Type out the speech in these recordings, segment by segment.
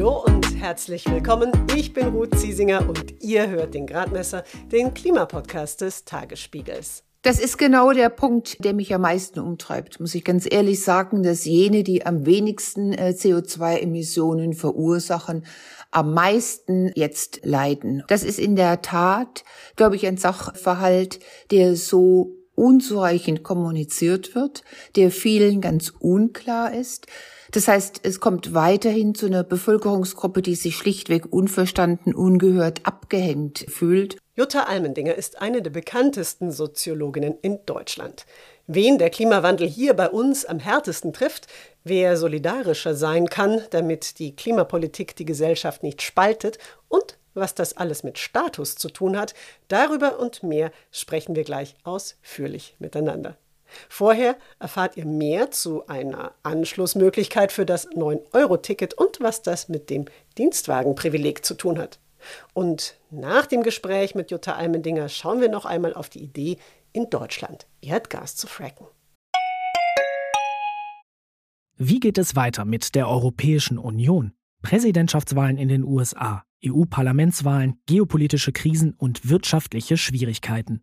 Hallo und herzlich willkommen. Ich bin Ruth Ziesinger und ihr hört den Gradmesser, den Klimapodcast des Tagesspiegels. Das ist genau der Punkt, der mich am meisten umtreibt, muss ich ganz ehrlich sagen, dass jene, die am wenigsten äh, CO2-Emissionen verursachen, am meisten jetzt leiden. Das ist in der Tat, glaube ich, ein Sachverhalt, der so unzureichend kommuniziert wird, der vielen ganz unklar ist. Das heißt, es kommt weiterhin zu einer Bevölkerungsgruppe, die sich schlichtweg unverstanden, ungehört, abgehängt fühlt. Jutta Almendinger ist eine der bekanntesten Soziologinnen in Deutschland. Wen der Klimawandel hier bei uns am härtesten trifft, wer solidarischer sein kann, damit die Klimapolitik die Gesellschaft nicht spaltet und was das alles mit Status zu tun hat, darüber und mehr sprechen wir gleich ausführlich miteinander. Vorher erfahrt ihr mehr zu einer Anschlussmöglichkeit für das 9-Euro-Ticket und was das mit dem Dienstwagenprivileg zu tun hat. Und nach dem Gespräch mit Jutta Almendinger schauen wir noch einmal auf die Idee, in Deutschland Erdgas zu fracken. Wie geht es weiter mit der Europäischen Union? Präsidentschaftswahlen in den USA, EU-Parlamentswahlen, geopolitische Krisen und wirtschaftliche Schwierigkeiten.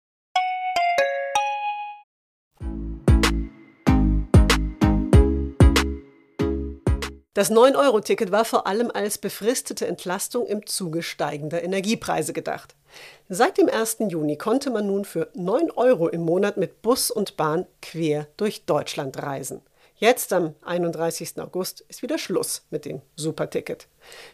Das 9-Euro-Ticket war vor allem als befristete Entlastung im Zuge steigender Energiepreise gedacht. Seit dem 1. Juni konnte man nun für 9 Euro im Monat mit Bus und Bahn quer durch Deutschland reisen. Jetzt am 31. August ist wieder Schluss mit dem Superticket.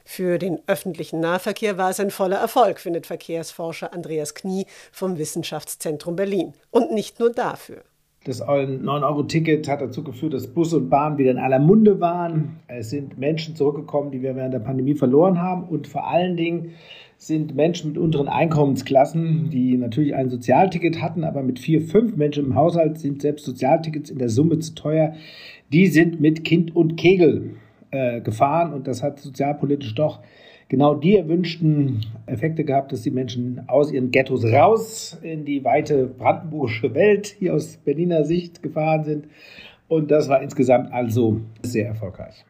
Für den öffentlichen Nahverkehr war es ein voller Erfolg, findet Verkehrsforscher Andreas Knie vom Wissenschaftszentrum Berlin. Und nicht nur dafür. Das 9-Euro-Ticket hat dazu geführt, dass Bus und Bahn wieder in aller Munde waren. Es sind Menschen zurückgekommen, die wir während der Pandemie verloren haben. Und vor allen Dingen sind Menschen mit unteren Einkommensklassen, die natürlich ein Sozialticket hatten, aber mit vier, fünf Menschen im Haushalt sind selbst Sozialtickets in der Summe zu teuer. Die sind mit Kind und Kegel äh, gefahren und das hat sozialpolitisch doch genau die erwünschten Effekte gehabt, dass die Menschen aus ihren Ghettos raus in die weite brandenburgische Welt hier aus Berliner Sicht gefahren sind. Und das war insgesamt also sehr erfolgreich.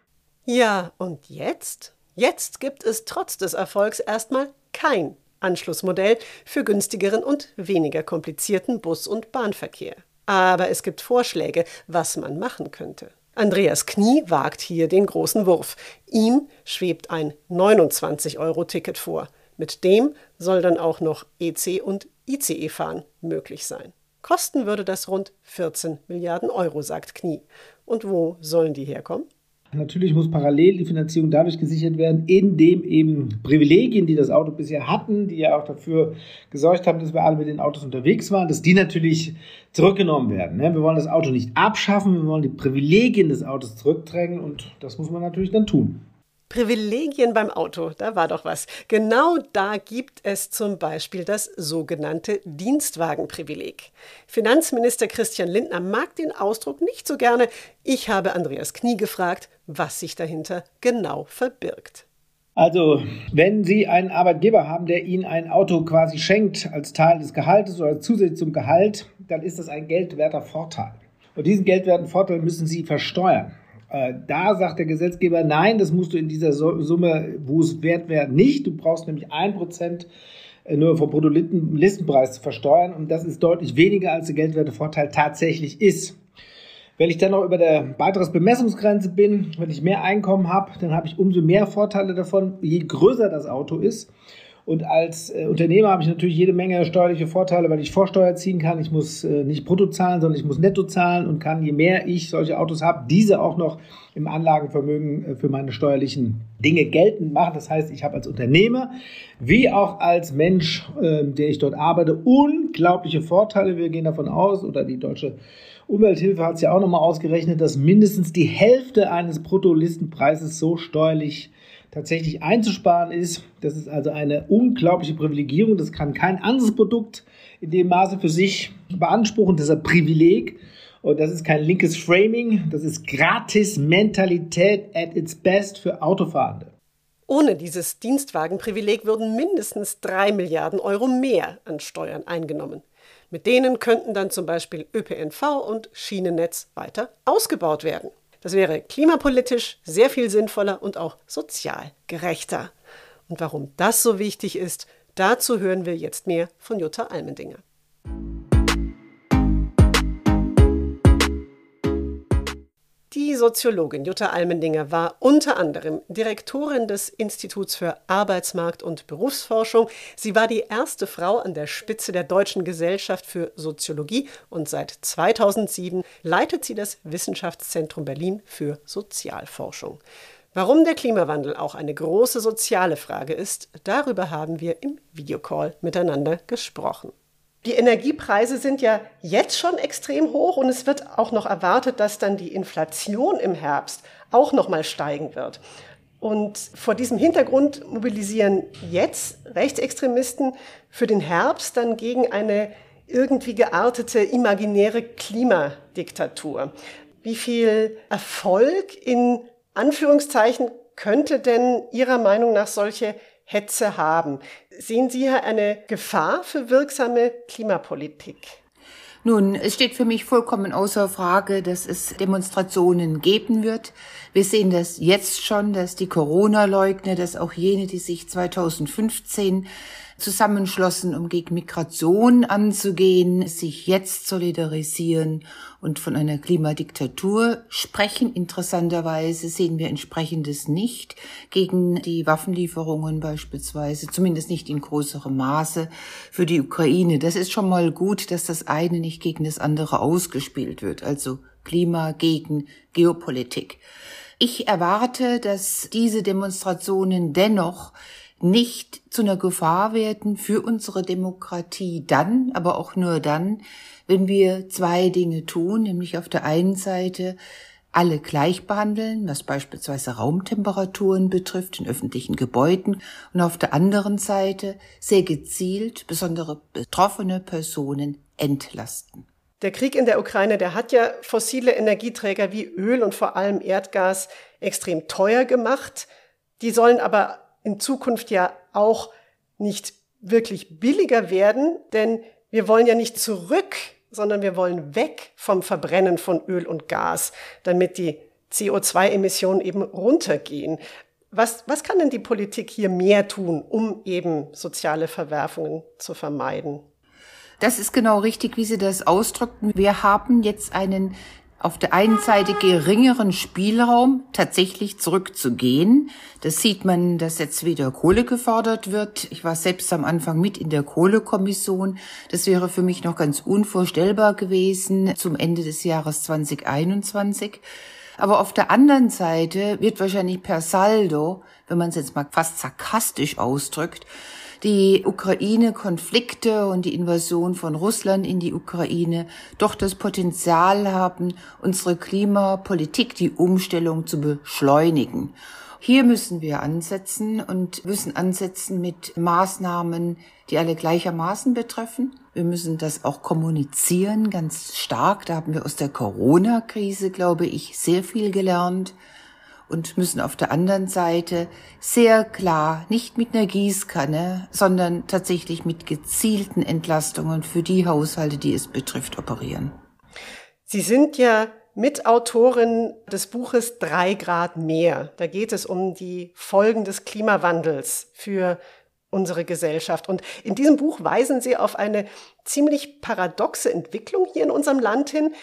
Ja, und jetzt? Jetzt gibt es trotz des Erfolgs erstmal kein Anschlussmodell für günstigeren und weniger komplizierten Bus- und Bahnverkehr. Aber es gibt Vorschläge, was man machen könnte. Andreas Knie wagt hier den großen Wurf. Ihm schwebt ein 29-Euro-Ticket vor. Mit dem soll dann auch noch EC und ICE fahren möglich sein. Kosten würde das rund 14 Milliarden Euro, sagt Knie. Und wo sollen die herkommen? Natürlich muss parallel die Finanzierung dadurch gesichert werden, indem eben Privilegien, die das Auto bisher hatten, die ja auch dafür gesorgt haben, dass wir alle mit den Autos unterwegs waren, dass die natürlich zurückgenommen werden. Ne? Wir wollen das Auto nicht abschaffen, wir wollen die Privilegien des Autos zurückdrängen und das muss man natürlich dann tun. Privilegien beim Auto, da war doch was. Genau da gibt es zum Beispiel das sogenannte Dienstwagenprivileg. Finanzminister Christian Lindner mag den Ausdruck nicht so gerne. Ich habe Andreas Knie gefragt, was sich dahinter genau verbirgt. Also, wenn Sie einen Arbeitgeber haben, der Ihnen ein Auto quasi schenkt als Teil des Gehaltes oder zusätzlich zum Gehalt, dann ist das ein geldwerter Vorteil. Und diesen geldwerten Vorteil müssen Sie versteuern. Äh, da sagt der Gesetzgeber, nein, das musst du in dieser Summe, wo es wert wäre, nicht. Du brauchst nämlich ein Prozent äh, nur vom Bruttolistenpreis zu versteuern und das ist deutlich weniger, als der Geldwertevorteil tatsächlich ist. Wenn ich dann noch über der Beitragsbemessungsgrenze bin, wenn ich mehr Einkommen habe, dann habe ich umso mehr Vorteile davon, je größer das Auto ist. Und als äh, Unternehmer habe ich natürlich jede Menge steuerliche Vorteile, weil ich Vorsteuer ziehen kann. Ich muss äh, nicht brutto zahlen, sondern ich muss netto zahlen und kann, je mehr ich solche Autos habe, diese auch noch im Anlagenvermögen äh, für meine steuerlichen Dinge geltend machen. Das heißt, ich habe als Unternehmer wie auch als Mensch, äh, der ich dort arbeite, unglaubliche Vorteile. Wir gehen davon aus, oder die deutsche Umwelthilfe hat es ja auch nochmal ausgerechnet, dass mindestens die Hälfte eines Bruttolistenpreises so steuerlich tatsächlich einzusparen ist. Das ist also eine unglaubliche Privilegierung. Das kann kein anderes Produkt in dem Maße für sich beanspruchen. Das ist ein Privileg. Und das ist kein linkes Framing, das ist Gratis-Mentalität at its best für Autofahrende. Ohne dieses Dienstwagenprivileg würden mindestens drei Milliarden Euro mehr an Steuern eingenommen. Mit denen könnten dann zum Beispiel ÖPNV und Schienennetz weiter ausgebaut werden. Das wäre klimapolitisch sehr viel sinnvoller und auch sozial gerechter. Und warum das so wichtig ist, dazu hören wir jetzt mehr von Jutta Almendinger. Die Soziologin Jutta Almendinger war unter anderem Direktorin des Instituts für Arbeitsmarkt und Berufsforschung. Sie war die erste Frau an der Spitze der Deutschen Gesellschaft für Soziologie und seit 2007 leitet sie das Wissenschaftszentrum Berlin für Sozialforschung. Warum der Klimawandel auch eine große soziale Frage ist, darüber haben wir im Videocall miteinander gesprochen. Die Energiepreise sind ja jetzt schon extrem hoch und es wird auch noch erwartet, dass dann die Inflation im Herbst auch noch mal steigen wird. Und vor diesem Hintergrund mobilisieren jetzt Rechtsextremisten für den Herbst dann gegen eine irgendwie geartete imaginäre Klimadiktatur. Wie viel Erfolg in Anführungszeichen könnte denn Ihrer Meinung nach solche Hetze haben. Sehen Sie hier eine Gefahr für wirksame Klimapolitik? Nun, es steht für mich vollkommen außer Frage, dass es Demonstrationen geben wird. Wir sehen das jetzt schon, dass die Corona-Leugner, dass auch jene, die sich 2015 zusammenschlossen, um gegen Migration anzugehen, sich jetzt solidarisieren und von einer Klimadiktatur sprechen. Interessanterweise sehen wir entsprechendes nicht gegen die Waffenlieferungen beispielsweise, zumindest nicht in größerem Maße für die Ukraine. Das ist schon mal gut, dass das eine nicht gegen das andere ausgespielt wird, also Klima gegen Geopolitik. Ich erwarte, dass diese Demonstrationen dennoch nicht zu einer Gefahr werden für unsere Demokratie dann, aber auch nur dann, wenn wir zwei Dinge tun, nämlich auf der einen Seite alle gleich behandeln, was beispielsweise Raumtemperaturen betrifft in öffentlichen Gebäuden und auf der anderen Seite sehr gezielt besondere betroffene Personen entlasten. Der Krieg in der Ukraine, der hat ja fossile Energieträger wie Öl und vor allem Erdgas extrem teuer gemacht. Die sollen aber in Zukunft ja auch nicht wirklich billiger werden, denn wir wollen ja nicht zurück, sondern wir wollen weg vom Verbrennen von Öl und Gas, damit die CO2-Emissionen eben runtergehen. Was, was kann denn die Politik hier mehr tun, um eben soziale Verwerfungen zu vermeiden? Das ist genau richtig, wie Sie das ausdrückten. Wir haben jetzt einen auf der einen Seite geringeren Spielraum, tatsächlich zurückzugehen. Das sieht man, dass jetzt wieder Kohle gefordert wird. Ich war selbst am Anfang mit in der Kohlekommission. Das wäre für mich noch ganz unvorstellbar gewesen zum Ende des Jahres 2021. Aber auf der anderen Seite wird wahrscheinlich per Saldo, wenn man es jetzt mal fast sarkastisch ausdrückt, die Ukraine-Konflikte und die Invasion von Russland in die Ukraine doch das Potenzial haben, unsere Klimapolitik, die Umstellung zu beschleunigen. Hier müssen wir ansetzen und müssen ansetzen mit Maßnahmen, die alle gleichermaßen betreffen. Wir müssen das auch kommunizieren, ganz stark. Da haben wir aus der Corona-Krise, glaube ich, sehr viel gelernt und müssen auf der anderen Seite sehr klar, nicht mit einer Gießkanne, sondern tatsächlich mit gezielten Entlastungen für die Haushalte, die es betrifft, operieren. Sie sind ja Mitautorin des Buches Drei Grad mehr. Da geht es um die Folgen des Klimawandels für unsere Gesellschaft. Und in diesem Buch weisen Sie auf eine ziemlich paradoxe Entwicklung hier in unserem Land hin.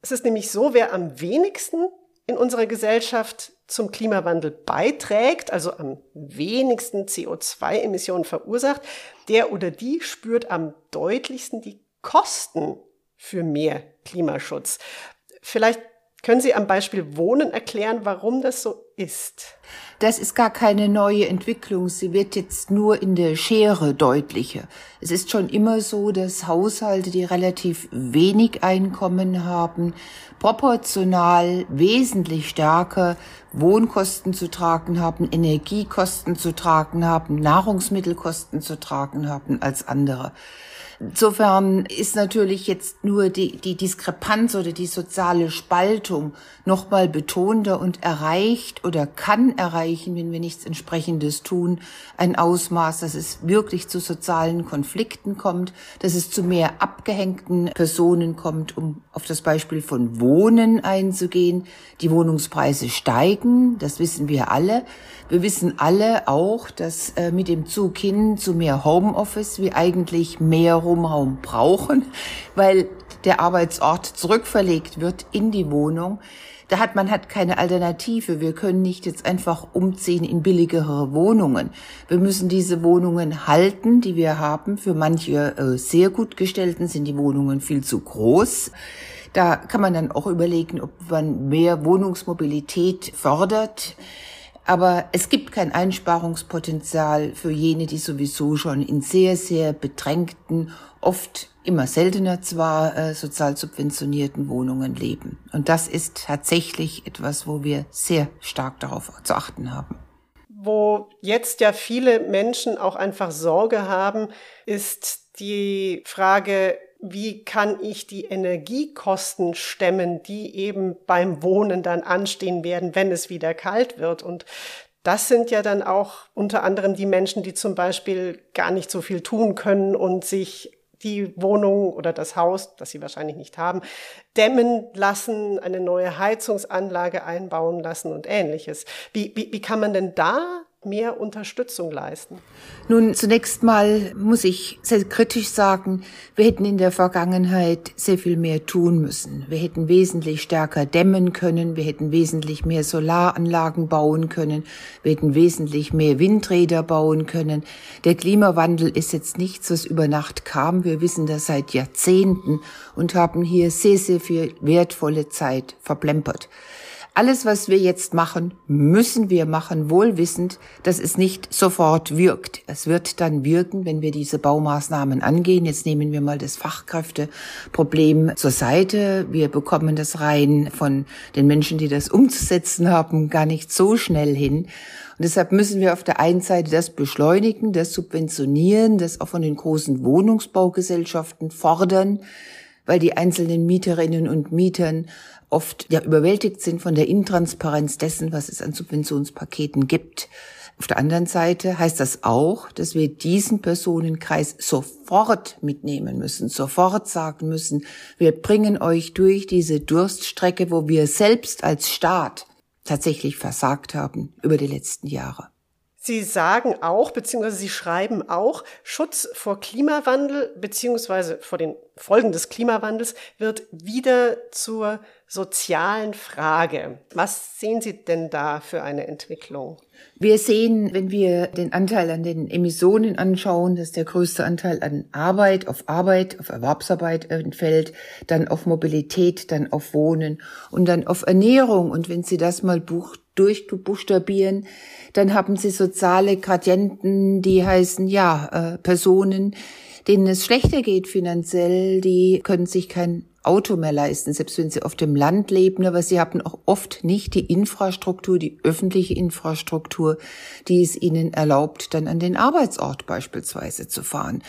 Es ist nämlich so, wer am wenigsten in unserer Gesellschaft zum Klimawandel beiträgt, also am wenigsten CO2-Emissionen verursacht, der oder die spürt am deutlichsten die Kosten für mehr Klimaschutz. Vielleicht können Sie am Beispiel Wohnen erklären, warum das so ist? Das ist gar keine neue Entwicklung. Sie wird jetzt nur in der Schere deutlicher. Es ist schon immer so, dass Haushalte, die relativ wenig Einkommen haben, proportional wesentlich stärker Wohnkosten zu tragen haben, Energiekosten zu tragen haben, Nahrungsmittelkosten zu tragen haben als andere. Insofern ist natürlich jetzt nur die, die Diskrepanz oder die soziale Spaltung nochmal betonter und erreicht oder kann erreichen, wenn wir nichts entsprechendes tun, ein Ausmaß, dass es wirklich zu sozialen Konflikten kommt, dass es zu mehr abgehängten Personen kommt, um auf das Beispiel von Wohnen einzugehen. Die Wohnungspreise steigen, das wissen wir alle. Wir wissen alle auch, dass äh, mit dem Zug hin zu mehr Homeoffice wir eigentlich mehr Rumraum brauchen, weil der Arbeitsort zurückverlegt wird in die Wohnung. Da hat man hat keine Alternative. Wir können nicht jetzt einfach umziehen in billigere Wohnungen. Wir müssen diese Wohnungen halten, die wir haben. Für manche äh, sehr gut gestellten sind die Wohnungen viel zu groß. Da kann man dann auch überlegen, ob man mehr Wohnungsmobilität fördert. Aber es gibt kein Einsparungspotenzial für jene, die sowieso schon in sehr, sehr bedrängten, oft immer seltener zwar äh, sozial subventionierten Wohnungen leben. Und das ist tatsächlich etwas, wo wir sehr stark darauf zu achten haben. Wo jetzt ja viele Menschen auch einfach Sorge haben, ist die Frage, wie kann ich die Energiekosten stemmen, die eben beim Wohnen dann anstehen werden, wenn es wieder kalt wird. Und das sind ja dann auch unter anderem die Menschen, die zum Beispiel gar nicht so viel tun können und sich die Wohnung oder das Haus, das sie wahrscheinlich nicht haben, dämmen lassen, eine neue Heizungsanlage einbauen lassen und ähnliches. Wie, wie, wie kann man denn da mehr Unterstützung leisten? Nun, zunächst mal muss ich sehr kritisch sagen, wir hätten in der Vergangenheit sehr viel mehr tun müssen. Wir hätten wesentlich stärker dämmen können, wir hätten wesentlich mehr Solaranlagen bauen können, wir hätten wesentlich mehr Windräder bauen können. Der Klimawandel ist jetzt nichts, was über Nacht kam. Wir wissen das seit Jahrzehnten und haben hier sehr, sehr viel wertvolle Zeit verplempert. Alles, was wir jetzt machen, müssen wir machen, wohlwissend, dass es nicht sofort wirkt. Es wird dann wirken, wenn wir diese Baumaßnahmen angehen. Jetzt nehmen wir mal das Fachkräfteproblem zur Seite. Wir bekommen das rein von den Menschen, die das umzusetzen haben, gar nicht so schnell hin. Und deshalb müssen wir auf der einen Seite das beschleunigen, das subventionieren, das auch von den großen Wohnungsbaugesellschaften fordern, weil die einzelnen Mieterinnen und Mietern oft ja überwältigt sind von der Intransparenz dessen, was es an Subventionspaketen gibt. Auf der anderen Seite heißt das auch, dass wir diesen Personenkreis sofort mitnehmen müssen, sofort sagen müssen, wir bringen euch durch diese Durststrecke, wo wir selbst als Staat tatsächlich versagt haben über die letzten Jahre. Sie sagen auch, beziehungsweise Sie schreiben auch, Schutz vor Klimawandel, beziehungsweise vor den Folgen des Klimawandels wird wieder zur sozialen Frage. Was sehen Sie denn da für eine Entwicklung? Wir sehen, wenn wir den Anteil an den Emissionen anschauen, dass der größte Anteil an Arbeit, auf Arbeit, auf Erwerbsarbeit entfällt, dann auf Mobilität, dann auf Wohnen und dann auf Ernährung. Und wenn Sie das mal bucht, durchbuchstabieren, dann haben sie soziale Gradienten, die heißen, ja, äh, Personen, denen es schlechter geht finanziell, die können sich kein Auto mehr leisten, selbst wenn sie auf dem Land leben, aber sie haben auch oft nicht die Infrastruktur, die öffentliche Infrastruktur, die es ihnen erlaubt, dann an den Arbeitsort beispielsweise zu fahren.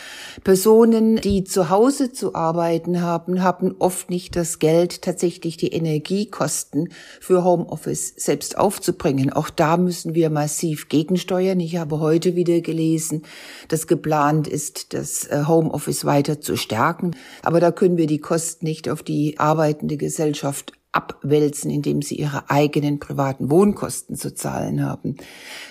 Personen, die zu Hause zu arbeiten haben, haben oft nicht das Geld, tatsächlich die Energiekosten für Homeoffice selbst aufzubringen. Auch da müssen wir massiv gegensteuern. Ich habe heute wieder gelesen, dass geplant ist, das äh, Homeoffice weiter zu stärken. Aber da können wir die Kosten nicht auf die arbeitende Gesellschaft abwälzen, indem sie ihre eigenen privaten Wohnkosten zu zahlen haben.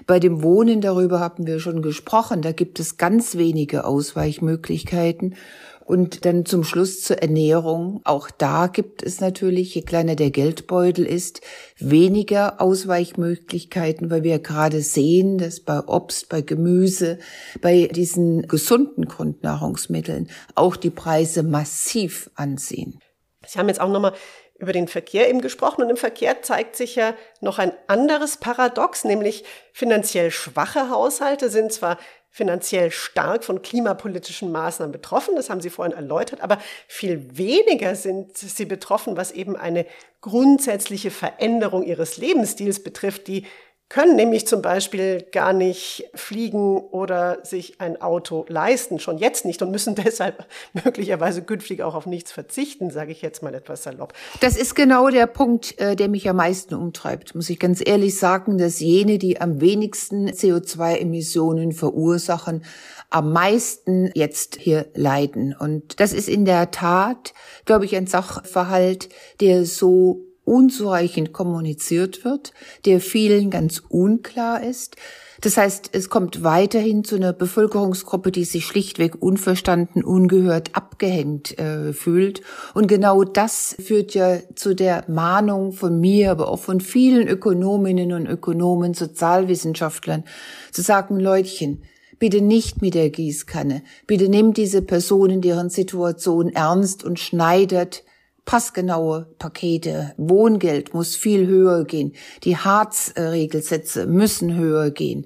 Bei dem Wohnen darüber haben wir schon gesprochen. Da gibt es ganz wenige Ausweichmöglichkeiten. Und dann zum Schluss zur Ernährung. Auch da gibt es natürlich, je kleiner der Geldbeutel ist, weniger Ausweichmöglichkeiten, weil wir gerade sehen, dass bei Obst, bei Gemüse, bei diesen gesunden Grundnahrungsmitteln auch die Preise massiv anziehen. Sie haben jetzt auch nochmal über den Verkehr eben gesprochen und im Verkehr zeigt sich ja noch ein anderes Paradox, nämlich finanziell schwache Haushalte sind zwar finanziell stark von klimapolitischen Maßnahmen betroffen, das haben Sie vorhin erläutert, aber viel weniger sind sie betroffen, was eben eine grundsätzliche Veränderung ihres Lebensstils betrifft, die können nämlich zum Beispiel gar nicht fliegen oder sich ein Auto leisten, schon jetzt nicht und müssen deshalb möglicherweise künftig auch auf nichts verzichten, sage ich jetzt mal etwas salopp. Das ist genau der Punkt, äh, der mich am meisten umtreibt, muss ich ganz ehrlich sagen, dass jene, die am wenigsten CO2-Emissionen verursachen, am meisten jetzt hier leiden. Und das ist in der Tat, glaube ich, ein Sachverhalt, der so unzureichend kommuniziert wird, der vielen ganz unklar ist. Das heißt, es kommt weiterhin zu einer Bevölkerungsgruppe, die sich schlichtweg unverstanden, ungehört, abgehängt äh, fühlt. Und genau das führt ja zu der Mahnung von mir, aber auch von vielen Ökonominnen und Ökonomen, Sozialwissenschaftlern, zu sagen, Leutchen, bitte nicht mit der Gießkanne. Bitte nehmt diese Personen, deren Situation ernst und schneidet, passgenaue Pakete. Wohngeld muss viel höher gehen. Die Harz-Regelsätze müssen höher gehen.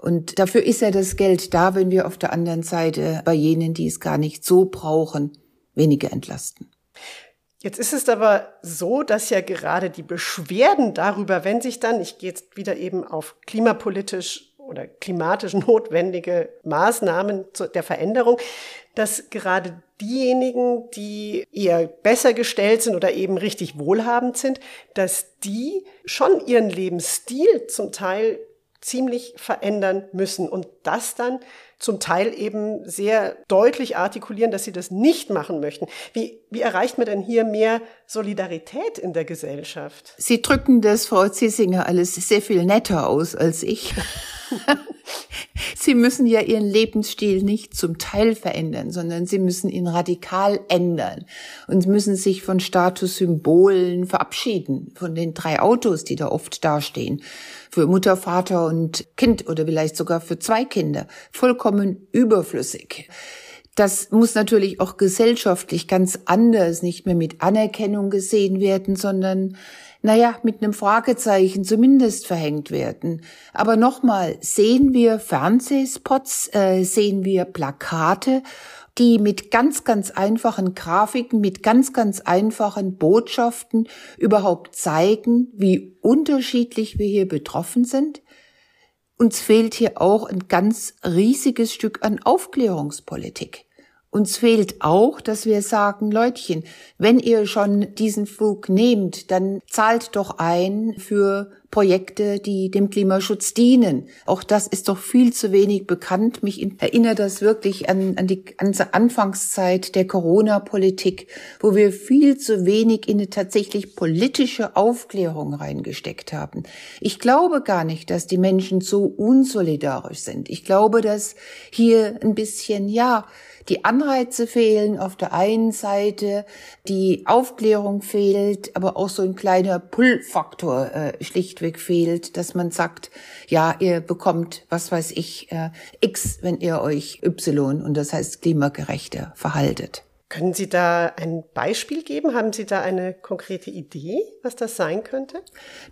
Und dafür ist ja das Geld da, wenn wir auf der anderen Seite bei jenen, die es gar nicht so brauchen, weniger entlasten. Jetzt ist es aber so, dass ja gerade die Beschwerden darüber, wenn sich dann, ich gehe jetzt wieder eben auf klimapolitisch oder klimatisch notwendige Maßnahmen der Veränderung, dass gerade diejenigen, die eher besser gestellt sind oder eben richtig wohlhabend sind, dass die schon ihren Lebensstil zum Teil ziemlich verändern müssen. Und das dann zum Teil eben sehr deutlich artikulieren, dass sie das nicht machen möchten. Wie, wie erreicht man denn hier mehr Solidarität in der Gesellschaft? Sie drücken das, Frau Ziesinger, alles sehr viel netter aus als ich. Sie müssen ja Ihren Lebensstil nicht zum Teil verändern, sondern Sie müssen ihn radikal ändern und müssen sich von Statussymbolen verabschieden, von den drei Autos, die da oft dastehen, für Mutter, Vater und Kind oder vielleicht sogar für zwei Kinder, vollkommen überflüssig. Das muss natürlich auch gesellschaftlich ganz anders, nicht mehr mit Anerkennung gesehen werden, sondern naja, mit einem Fragezeichen zumindest verhängt werden. Aber nochmal, sehen wir Fernsehspots, äh, sehen wir Plakate, die mit ganz, ganz einfachen Grafiken, mit ganz, ganz einfachen Botschaften überhaupt zeigen, wie unterschiedlich wir hier betroffen sind? Uns fehlt hier auch ein ganz riesiges Stück an Aufklärungspolitik. Uns fehlt auch, dass wir sagen, Leutchen, wenn ihr schon diesen Flug nehmt, dann zahlt doch ein für Projekte, die dem Klimaschutz dienen. Auch das ist doch viel zu wenig bekannt. Mich erinnert das wirklich an, an die ganze Anfangszeit der Corona-Politik, wo wir viel zu wenig in eine tatsächlich politische Aufklärung reingesteckt haben. Ich glaube gar nicht, dass die Menschen so unsolidarisch sind. Ich glaube, dass hier ein bisschen, ja, die Anreize fehlen auf der einen Seite, die Aufklärung fehlt, aber auch so ein kleiner Pull-Faktor äh, schlichtweg fehlt, dass man sagt, ja, ihr bekommt, was weiß ich, äh, X, wenn ihr euch Y und das heißt klimagerechter verhaltet. Können Sie da ein Beispiel geben? Haben Sie da eine konkrete Idee, was das sein könnte?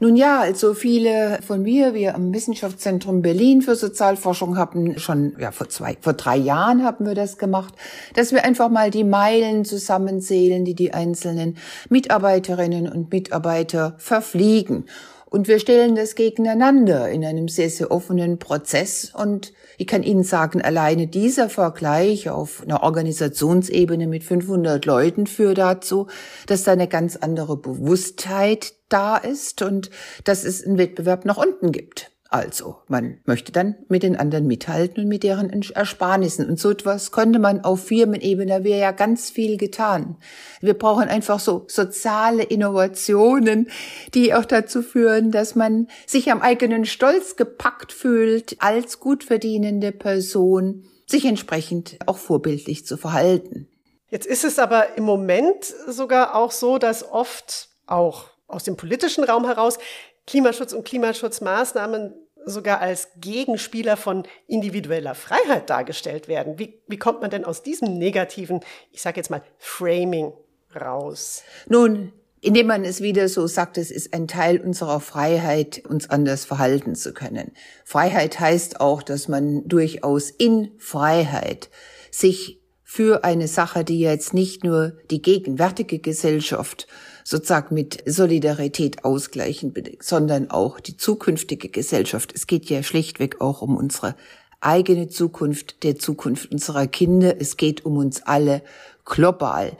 Nun ja, also viele von mir, wir am Wissenschaftszentrum Berlin für Sozialforschung haben schon, ja, vor zwei, vor drei Jahren haben wir das gemacht, dass wir einfach mal die Meilen zusammenzählen, die die einzelnen Mitarbeiterinnen und Mitarbeiter verfliegen. Und wir stellen das gegeneinander in einem sehr, sehr offenen Prozess. Und ich kann Ihnen sagen, alleine dieser Vergleich auf einer Organisationsebene mit 500 Leuten führt dazu, dass da eine ganz andere Bewusstheit da ist und dass es einen Wettbewerb nach unten gibt. Also, man möchte dann mit den anderen mithalten und mit deren Ersparnissen. Und so etwas könnte man auf Firmenebene, wäre ja ganz viel getan. Wir brauchen einfach so soziale Innovationen, die auch dazu führen, dass man sich am eigenen Stolz gepackt fühlt, als gut verdienende Person, sich entsprechend auch vorbildlich zu verhalten. Jetzt ist es aber im Moment sogar auch so, dass oft auch aus dem politischen Raum heraus Klimaschutz und Klimaschutzmaßnahmen sogar als Gegenspieler von individueller Freiheit dargestellt werden. Wie, wie kommt man denn aus diesem negativen, ich sage jetzt mal, Framing raus? Nun, indem man es wieder so sagt, es ist ein Teil unserer Freiheit, uns anders verhalten zu können. Freiheit heißt auch, dass man durchaus in Freiheit sich für eine Sache, die jetzt nicht nur die gegenwärtige Gesellschaft sozusagen mit Solidarität ausgleichen, sondern auch die zukünftige Gesellschaft. Es geht ja schlichtweg auch um unsere eigene Zukunft, der Zukunft unserer Kinder. Es geht um uns alle global.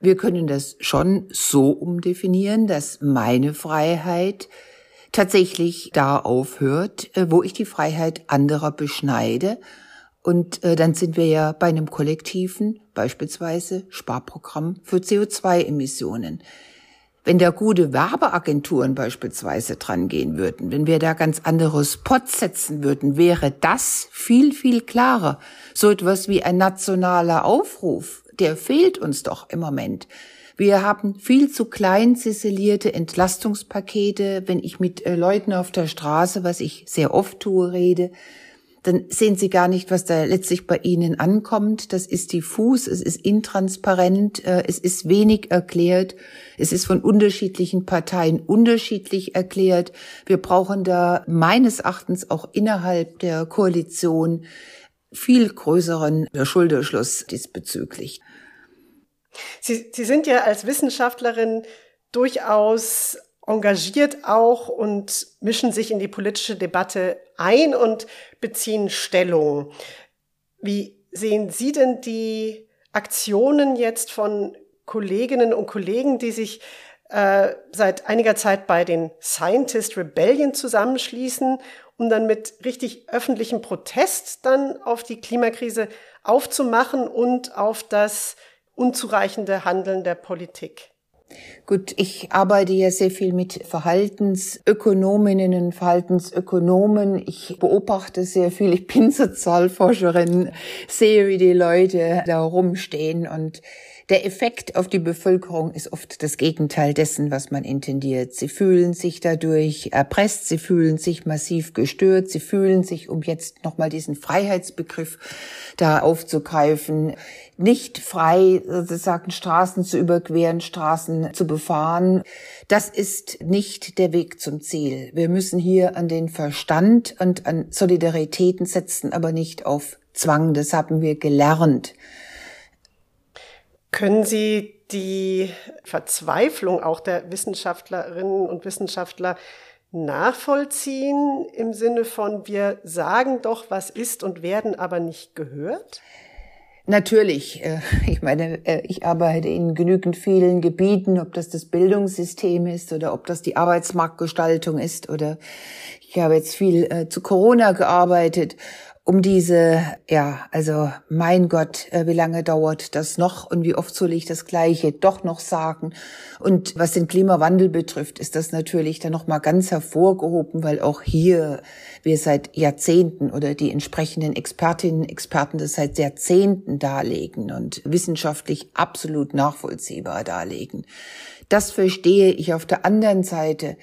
Wir können das schon so umdefinieren, dass meine Freiheit tatsächlich da aufhört, äh, wo ich die Freiheit anderer beschneide. Und äh, dann sind wir ja bei einem kollektiven, beispielsweise Sparprogramm für CO2-Emissionen. Wenn da gute Werbeagenturen beispielsweise dran gehen würden, wenn wir da ganz andere Spots setzen würden, wäre das viel, viel klarer. So etwas wie ein nationaler Aufruf, der fehlt uns doch im Moment. Wir haben viel zu klein ziselierte Entlastungspakete. Wenn ich mit äh, Leuten auf der Straße, was ich sehr oft tue, rede, dann sehen sie gar nicht, was da letztlich bei ihnen ankommt. Das ist diffus, es ist intransparent, äh, es ist wenig erklärt, es ist von unterschiedlichen Parteien unterschiedlich erklärt. Wir brauchen da meines Erachtens auch innerhalb der Koalition viel größeren Schulterschluss diesbezüglich. Sie, Sie sind ja als Wissenschaftlerin durchaus engagiert auch und mischen sich in die politische Debatte ein und beziehen Stellung. Wie sehen Sie denn die Aktionen jetzt von Kolleginnen und Kollegen, die sich äh, seit einiger Zeit bei den Scientist Rebellion zusammenschließen, um dann mit richtig öffentlichem Protest dann auf die Klimakrise aufzumachen und auf das unzureichende Handeln der Politik? Gut, ich arbeite ja sehr viel mit Verhaltensökonominnen und Verhaltensökonomen. Ich beobachte sehr viel. Ich bin Sozialforscherin, sehe, wie die Leute da rumstehen und der Effekt auf die Bevölkerung ist oft das Gegenteil dessen, was man intendiert. Sie fühlen sich dadurch erpresst, sie fühlen sich massiv gestört, sie fühlen sich, um jetzt nochmal diesen Freiheitsbegriff da aufzugreifen, nicht frei, sozusagen Straßen zu überqueren, Straßen zu befahren. Das ist nicht der Weg zum Ziel. Wir müssen hier an den Verstand und an Solidaritäten setzen, aber nicht auf Zwang. Das haben wir gelernt. Können Sie die Verzweiflung auch der Wissenschaftlerinnen und Wissenschaftler nachvollziehen im Sinne von, wir sagen doch, was ist und werden aber nicht gehört? Natürlich. Äh, ich meine, äh, ich arbeite in genügend vielen Gebieten, ob das das Bildungssystem ist oder ob das die Arbeitsmarktgestaltung ist oder ich habe jetzt viel äh, zu Corona gearbeitet um diese, ja, also mein Gott, äh, wie lange dauert das noch und wie oft soll ich das Gleiche doch noch sagen? Und was den Klimawandel betrifft, ist das natürlich dann nochmal ganz hervorgehoben, weil auch hier wir seit Jahrzehnten oder die entsprechenden Expertinnen Experten das seit Jahrzehnten darlegen und wissenschaftlich absolut nachvollziehbar darlegen. Das verstehe ich auf der anderen Seite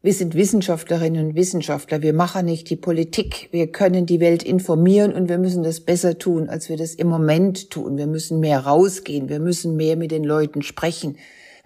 wir sind Wissenschaftlerinnen und Wissenschaftler. Wir machen nicht die Politik. Wir können die Welt informieren und wir müssen das besser tun, als wir das im Moment tun. Wir müssen mehr rausgehen. Wir müssen mehr mit den Leuten sprechen.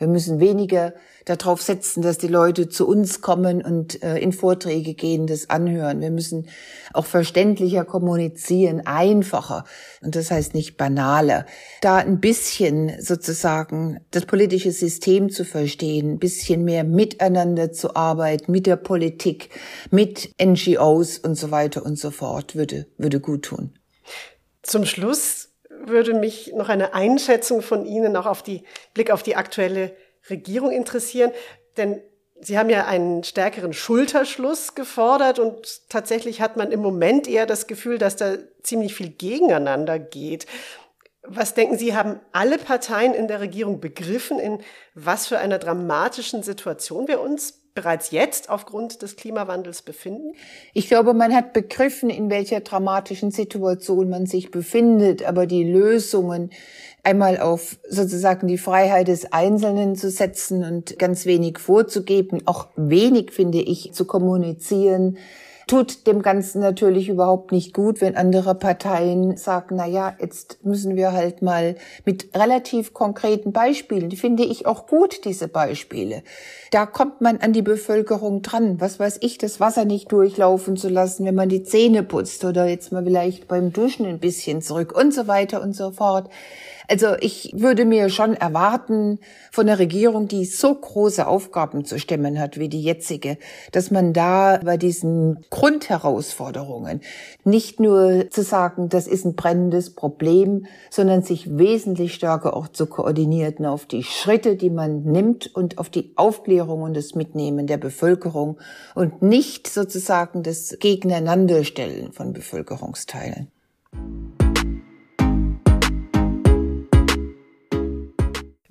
Wir müssen weniger darauf setzen, dass die Leute zu uns kommen und äh, in Vorträge gehen, das anhören. Wir müssen auch verständlicher kommunizieren, einfacher. Und das heißt nicht banaler. Da ein bisschen sozusagen das politische System zu verstehen, ein bisschen mehr miteinander zu arbeiten, mit der Politik, mit NGOs und so weiter und so fort, würde, würde gut tun. Zum Schluss würde mich noch eine Einschätzung von Ihnen auch auf die Blick auf die aktuelle Regierung interessieren, denn Sie haben ja einen stärkeren Schulterschluss gefordert und tatsächlich hat man im Moment eher das Gefühl, dass da ziemlich viel gegeneinander geht. Was denken Sie, haben alle Parteien in der Regierung begriffen, in was für einer dramatischen Situation wir uns bereits jetzt aufgrund des Klimawandels befinden? Ich glaube, man hat begriffen, in welcher dramatischen Situation man sich befindet, aber die Lösungen einmal auf sozusagen die Freiheit des Einzelnen zu setzen und ganz wenig vorzugeben, auch wenig, finde ich, zu kommunizieren, tut dem Ganzen natürlich überhaupt nicht gut, wenn andere Parteien sagen, na ja, jetzt müssen wir halt mal mit relativ konkreten Beispielen, die finde ich auch gut, diese Beispiele. Da kommt man an die Bevölkerung dran. Was weiß ich, das Wasser nicht durchlaufen zu lassen, wenn man die Zähne putzt oder jetzt mal vielleicht beim Duschen ein bisschen zurück und so weiter und so fort. Also ich würde mir schon erwarten von der Regierung, die so große Aufgaben zu stemmen hat wie die jetzige, dass man da bei diesen Grundherausforderungen nicht nur zu sagen, das ist ein brennendes Problem, sondern sich wesentlich stärker auch zu koordinieren auf die Schritte, die man nimmt und auf die Aufklärung und das Mitnehmen der Bevölkerung und nicht sozusagen das Gegeneinanderstellen von Bevölkerungsteilen.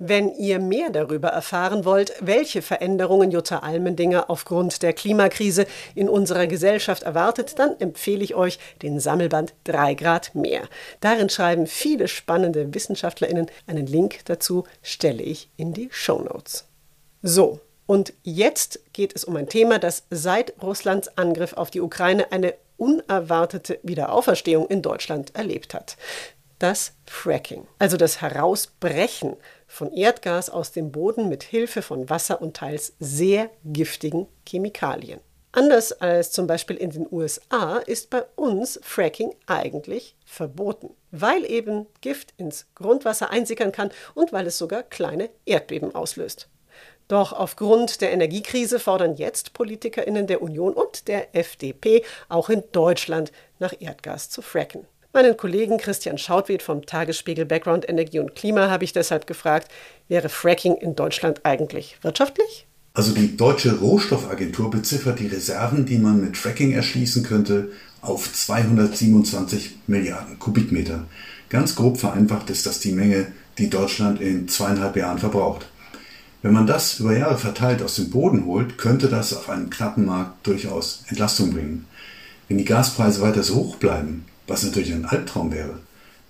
Wenn ihr mehr darüber erfahren wollt, welche Veränderungen Jutta Almendinger aufgrund der Klimakrise in unserer Gesellschaft erwartet, dann empfehle ich euch den Sammelband 3 Grad mehr. Darin schreiben viele spannende WissenschaftlerInnen. Einen Link dazu stelle ich in die Show Notes. So, und jetzt geht es um ein Thema, das seit Russlands Angriff auf die Ukraine eine unerwartete Wiederauferstehung in Deutschland erlebt hat. Das Fracking, also das Herausbrechen von Erdgas aus dem Boden mit Hilfe von Wasser und teils sehr giftigen Chemikalien. Anders als zum Beispiel in den USA ist bei uns Fracking eigentlich verboten, weil eben Gift ins Grundwasser einsickern kann und weil es sogar kleine Erdbeben auslöst. Doch aufgrund der Energiekrise fordern jetzt Politikerinnen der Union und der FDP auch in Deutschland nach Erdgas zu fracken. Meinen Kollegen Christian Schautwed vom Tagesspiegel Background Energie und Klima habe ich deshalb gefragt, wäre Fracking in Deutschland eigentlich wirtschaftlich? Also die deutsche Rohstoffagentur beziffert die Reserven, die man mit Fracking erschließen könnte, auf 227 Milliarden Kubikmeter. Ganz grob vereinfacht ist das die Menge, die Deutschland in zweieinhalb Jahren verbraucht. Wenn man das über Jahre verteilt aus dem Boden holt, könnte das auf einem knappen Markt durchaus Entlastung bringen. Wenn die Gaspreise weiter so hoch bleiben, was natürlich ein Albtraum wäre,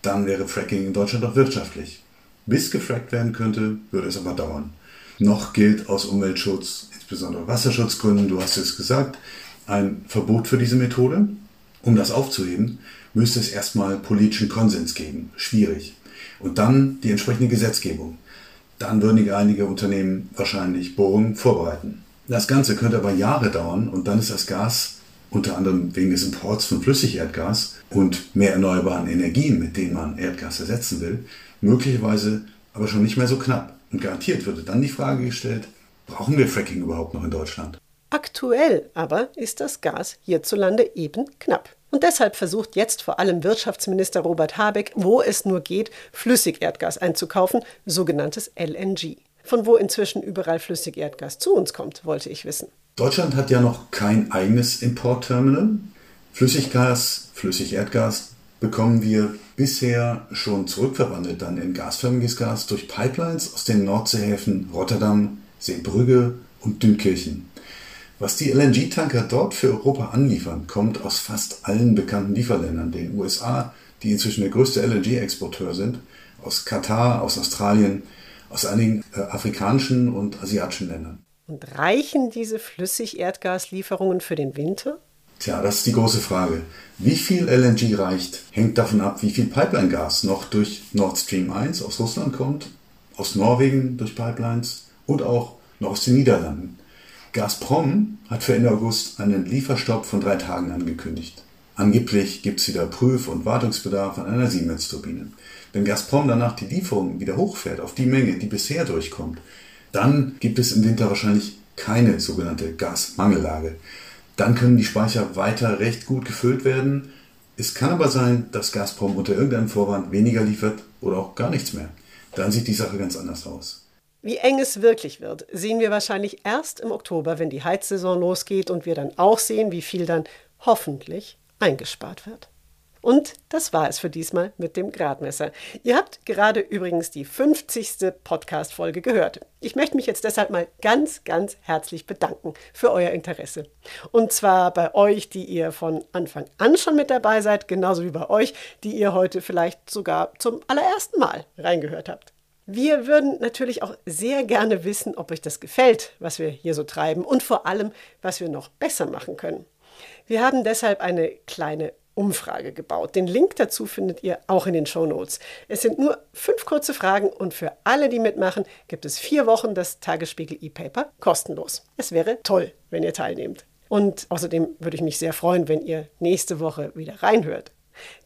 dann wäre Fracking in Deutschland auch wirtschaftlich. Bis gefrackt werden könnte, würde es aber dauern. Noch gilt aus Umweltschutz, insbesondere Wasserschutzgründen, du hast es gesagt, ein Verbot für diese Methode. Um das aufzuheben, müsste es erstmal politischen Konsens geben. Schwierig. Und dann die entsprechende Gesetzgebung. Dann würden einige Unternehmen wahrscheinlich Bohrungen vorbereiten. Das Ganze könnte aber Jahre dauern und dann ist das Gas unter anderem wegen des Imports von Flüssigerdgas und mehr erneuerbaren Energien, mit denen man Erdgas ersetzen will, möglicherweise aber schon nicht mehr so knapp. Und garantiert würde dann die Frage gestellt, brauchen wir Fracking überhaupt noch in Deutschland? Aktuell aber ist das Gas hierzulande eben knapp. Und deshalb versucht jetzt vor allem Wirtschaftsminister Robert Habeck, wo es nur geht, Flüssigerdgas einzukaufen, sogenanntes LNG. Von wo inzwischen überall Flüssigerdgas zu uns kommt, wollte ich wissen. Deutschland hat ja noch kein eigenes Importterminal. Flüssiggas, Flüssigerdgas bekommen wir bisher schon zurückverwandelt dann in gasförmiges Gas durch Pipelines aus den Nordseehäfen Rotterdam, Seebrügge und Dünkirchen. Was die LNG-Tanker dort für Europa anliefern, kommt aus fast allen bekannten Lieferländern, den USA, die inzwischen der größte LNG-Exporteur sind, aus Katar, aus Australien, aus einigen äh, afrikanischen und asiatischen Ländern. Und reichen diese Flüssigerdgaslieferungen für den Winter? Tja, das ist die große Frage. Wie viel LNG reicht, hängt davon ab, wie viel Pipeline-Gas noch durch Nord Stream 1 aus Russland kommt, aus Norwegen durch Pipelines und auch noch aus den Niederlanden. Gazprom hat für Ende August einen Lieferstopp von drei Tagen angekündigt. Angeblich gibt es wieder Prüf- und Wartungsbedarf an einer Siemens-Turbine. Wenn Gazprom danach die Lieferung wieder hochfährt auf die Menge, die bisher durchkommt, dann gibt es im Winter wahrscheinlich keine sogenannte Gasmangellage. Dann können die Speicher weiter recht gut gefüllt werden. Es kann aber sein, dass Gazprom unter irgendeinem Vorwand weniger liefert oder auch gar nichts mehr. Dann sieht die Sache ganz anders aus. Wie eng es wirklich wird, sehen wir wahrscheinlich erst im Oktober, wenn die Heizsaison losgeht und wir dann auch sehen, wie viel dann hoffentlich eingespart wird. Und das war es für diesmal mit dem Gradmesser. Ihr habt gerade übrigens die 50. Podcast-Folge gehört. Ich möchte mich jetzt deshalb mal ganz, ganz herzlich bedanken für euer Interesse. Und zwar bei euch, die ihr von Anfang an schon mit dabei seid, genauso wie bei euch, die ihr heute vielleicht sogar zum allerersten Mal reingehört habt. Wir würden natürlich auch sehr gerne wissen, ob euch das gefällt, was wir hier so treiben und vor allem, was wir noch besser machen können. Wir haben deshalb eine kleine Umfrage gebaut. Den Link dazu findet ihr auch in den Show Notes. Es sind nur fünf kurze Fragen und für alle, die mitmachen, gibt es vier Wochen das Tagesspiegel E-Paper kostenlos. Es wäre toll, wenn ihr teilnehmt. Und außerdem würde ich mich sehr freuen, wenn ihr nächste Woche wieder reinhört.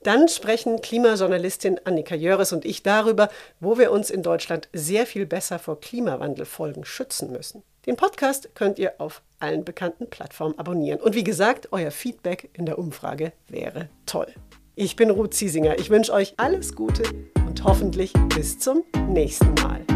Dann sprechen Klimajournalistin Annika Jöres und ich darüber, wo wir uns in Deutschland sehr viel besser vor Klimawandelfolgen schützen müssen. Den Podcast könnt ihr auf allen bekannten Plattformen abonnieren. Und wie gesagt, euer Feedback in der Umfrage wäre toll. Ich bin Ruth Ziesinger. Ich wünsche euch alles Gute und hoffentlich bis zum nächsten Mal.